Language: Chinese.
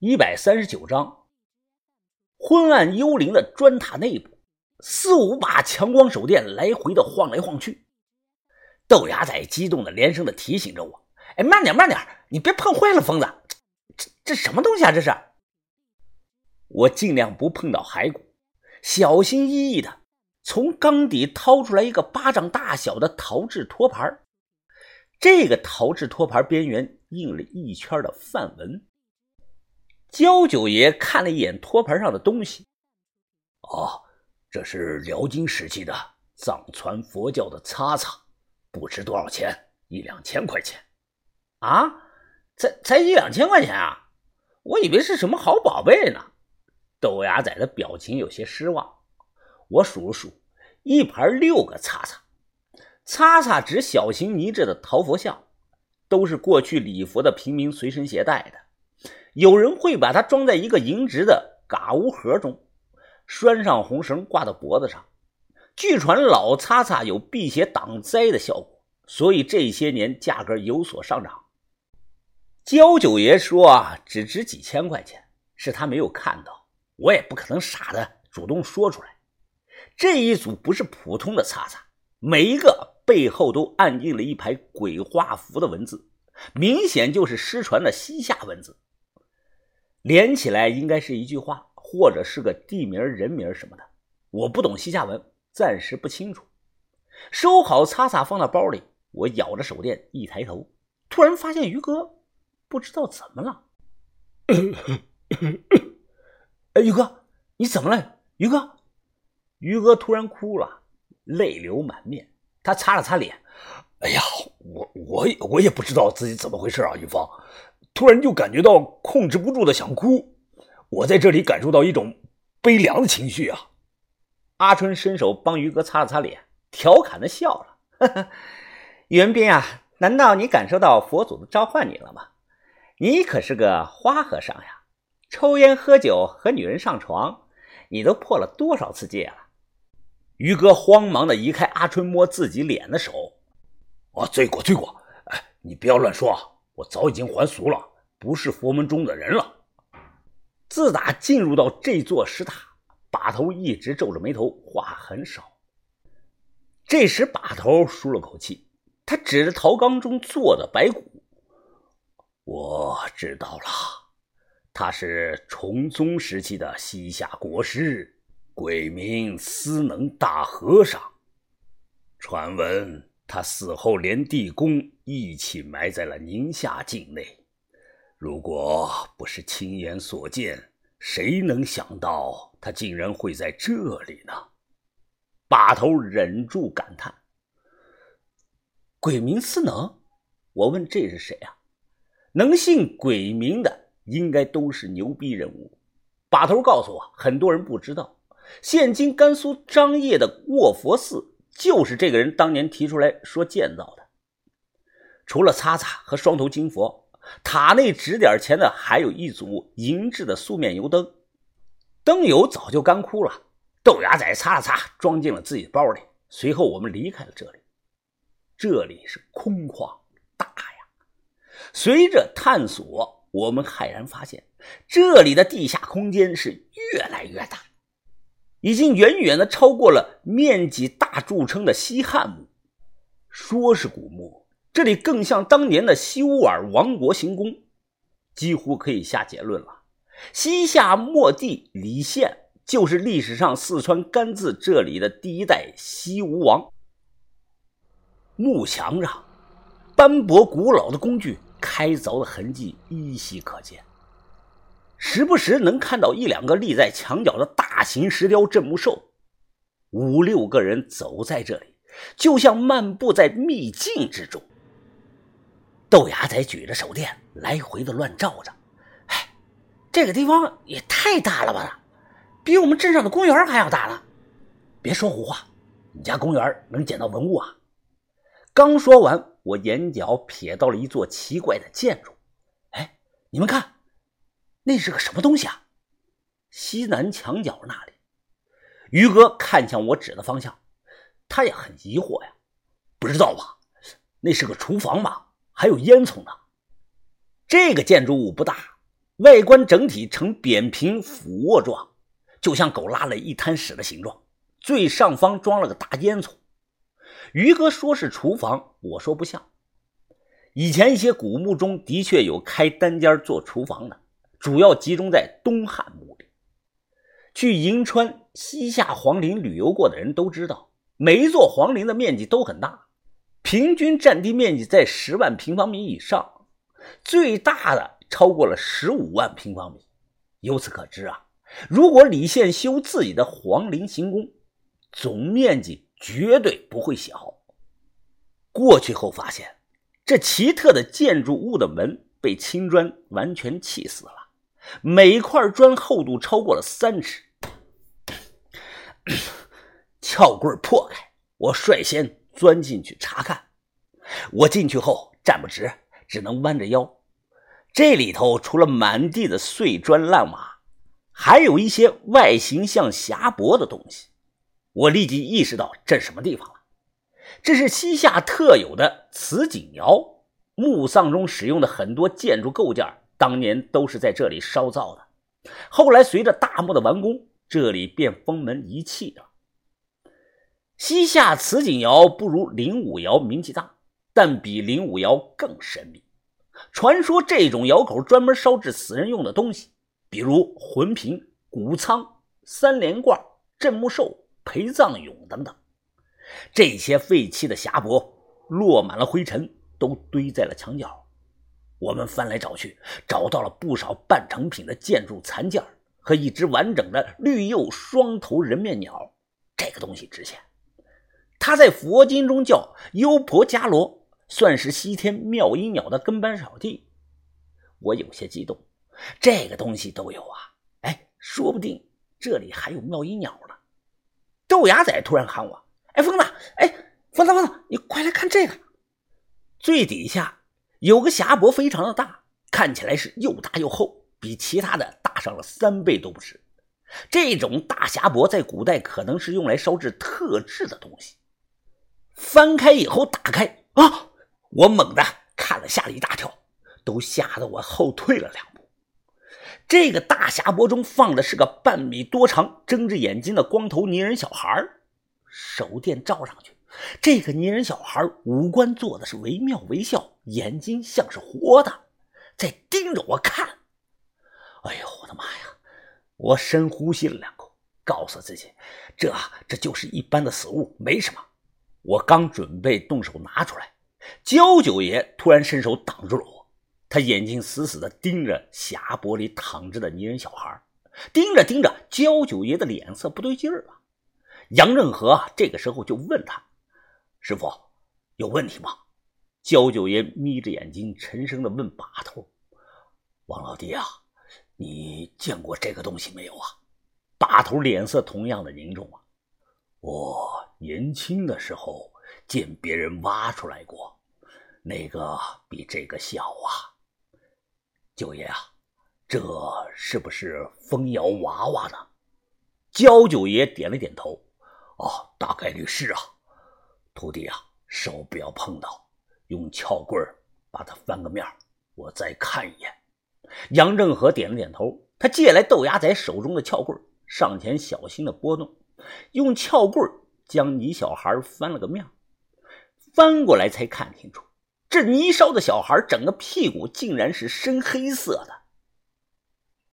一百三十九章，昏暗幽灵的砖塔内部，四五把强光手电来回的晃来晃去。豆芽仔激动的连声的提醒着我：“哎，慢点，慢点，你别碰坏了，疯子！这这什么东西啊？这是！”我尽量不碰到骸骨，小心翼翼的从缸底掏出来一个巴掌大小的陶制托盘。这个陶制托盘边缘印了一圈的梵文。焦九爷看了一眼托盘上的东西，哦，这是辽金时期的藏传佛教的擦擦，不值多少钱，一两千块钱。啊，才才一两千块钱啊！我以为是什么好宝贝呢。豆芽仔的表情有些失望。我数了数，一盘六个擦擦，擦擦指小型泥制的陶佛像，都是过去礼佛的平民随身携带的。有人会把它装在一个银质的嘎乌盒中，拴上红绳挂到脖子上。据传老擦擦有辟邪挡灾的效果，所以这些年价格有所上涨。焦九爷说啊，只值几千块钱，是他没有看到，我也不可能傻的主动说出来。这一组不是普通的擦擦，每一个背后都暗印了一排鬼画符的文字，明显就是失传的西夏文字。连起来应该是一句话，或者是个地名、人名什么的。我不懂西夏文，暂时不清楚。收好擦擦，放到包里。我咬着手电，一抬头，突然发现于哥不知道怎么了。哎，于哥，你怎么了？于哥，于哥突然哭了，泪流满面。他擦了擦脸，哎呀，我我我也不知道自己怎么回事啊，于芳。突然就感觉到控制不住的想哭，我在这里感受到一种悲凉的情绪啊！阿春伸手帮于哥擦了擦脸，调侃的笑了：“ 元斌啊，难道你感受到佛祖的召唤你了吗？你可是个花和尚呀，抽烟喝酒和女人上床，你都破了多少次戒了？”于哥慌忙的移开阿春摸自己脸的手：“啊，罪过罪过！哎，你不要乱说！”我早已经还俗了，不是佛门中的人了。自打进入到这座石塔，把头一直皱着眉头，话很少。这时把头舒了口气，他指着陶缸中坐的白骨：“我知道了，他是崇宗时期的西夏国师，鬼名司能大和尚。传闻。”他死后连地宫一起埋在了宁夏境内。如果不是亲眼所见，谁能想到他竟然会在这里呢？把头忍住感叹：“鬼名司能？”我问：“这是谁啊？”能姓鬼名的应该都是牛逼人物。把头告诉我，很多人不知道，现今甘肃张掖的卧佛寺。就是这个人当年提出来说建造的。除了擦擦和双头金佛，塔内指点前的还有一组银质的素面油灯，灯油早就干枯了。豆芽仔擦了擦，装进了自己的包里。随后我们离开了这里。这里是空旷大呀。随着探索，我们骇然发现，这里的地下空间是越来越大。已经远远的超过了面积大著称的西汉墓。说是古墓，这里更像当年的西乌尔王国行宫，几乎可以下结论了：西夏末帝李宪就是历史上四川甘孜这里的第一代西吴王。墓墙上斑驳古老的工具开凿的痕迹依稀可见。时不时能看到一两个立在墙角的大型石雕镇墓兽，五六个人走在这里，就像漫步在秘境之中。豆芽仔举着手电来回的乱照着，哎，这个地方也太大了吧，比我们镇上的公园还要大呢！别说胡话，你家公园能捡到文物啊？刚说完，我眼角瞥到了一座奇怪的建筑，哎，你们看。那是个什么东西啊？西南墙角那里，于哥看向我指的方向，他也很疑惑呀，不知道吧？那是个厨房吧？还有烟囱呢。这个建筑物不大，外观整体呈扁平俯卧状，就像狗拉了一滩屎的形状。最上方装了个大烟囱。于哥说是厨房，我说不像。以前一些古墓中的确有开单间做厨房的，主要集中在东汉墓里。去银川、西夏皇陵旅游过的人都知道，每一座皇陵的面积都很大，平均占地面积在十万平方米以上，最大的。超过了十五万平方米，由此可知啊，如果李宪修自己的皇陵行宫，总面积绝对不会小。过去后发现，这奇特的建筑物的门被青砖完全砌死了，每块砖厚度超过了三尺。撬棍破开，我率先钻进去查看。我进去后站不直，只能弯着腰。这里头除了满地的碎砖烂瓦，还有一些外形像匣钵的东西。我立即意识到这是什么地方了。这是西夏特有的瓷井窑，墓葬中使用的很多建筑构件，当年都是在这里烧造的。后来随着大墓的完工，这里便封门遗弃了。西夏瓷锦窑不如灵武窑名气大，但比灵武窑更神秘。传说这种窑口专门烧制死人用的东西，比如魂瓶、谷仓、三连罐、镇墓兽、陪葬俑等等。这些废弃的匣钵落满了灰尘，都堆在了墙角。我们翻来找去，找到了不少半成品的建筑残件和一只完整的绿釉双头人面鸟。这个东西值钱，他在佛经中叫优婆伽罗。算是西天妙音鸟的跟班小弟，我有些激动。这个东西都有啊！哎，说不定这里还有妙音鸟呢。豆芽仔突然喊我：“哎，疯子！哎，疯子，疯子，你快来看这个！最底下有个匣钵，非常的大，看起来是又大又厚，比其他的大上了三倍都不止。这种大匣钵在古代可能是用来烧制特制的东西。翻开以后，打开啊！我猛地看了，吓了一大跳，都吓得我后退了两步。这个大匣钵中放的是个半米多长、睁着眼睛的光头泥人小孩手电照上去，这个泥人小孩五官做的是惟妙惟肖，眼睛像是活的，在盯着我看。哎呦，我的妈呀！我深呼吸了两口，告诉自己，这这就是一般的死物，没什么。我刚准备动手拿出来。焦九爷突然伸手挡住了我，他眼睛死死地盯着匣钵里躺着的泥人小孩，盯着盯着，焦九爷的脸色不对劲儿了。杨任和这个时候就问他：“师傅，有问题吗？”焦九爷眯着眼睛，沉声地问把头：“王老弟啊，你见过这个东西没有啊？”把头脸色同样的凝重啊。我年轻的时候。见别人挖出来过，那个比这个小啊。九爷啊，这是不是风摇娃娃呢？焦九爷点了点头。哦，大概率是啊。徒弟啊，手不要碰到，用撬棍把它翻个面我再看一眼。杨正和点了点头，他借来豆芽仔手中的撬棍上前小心的拨弄，用撬棍将泥小孩翻了个面翻过来才看清楚，这泥烧的小孩整个屁股竟然是深黑色的，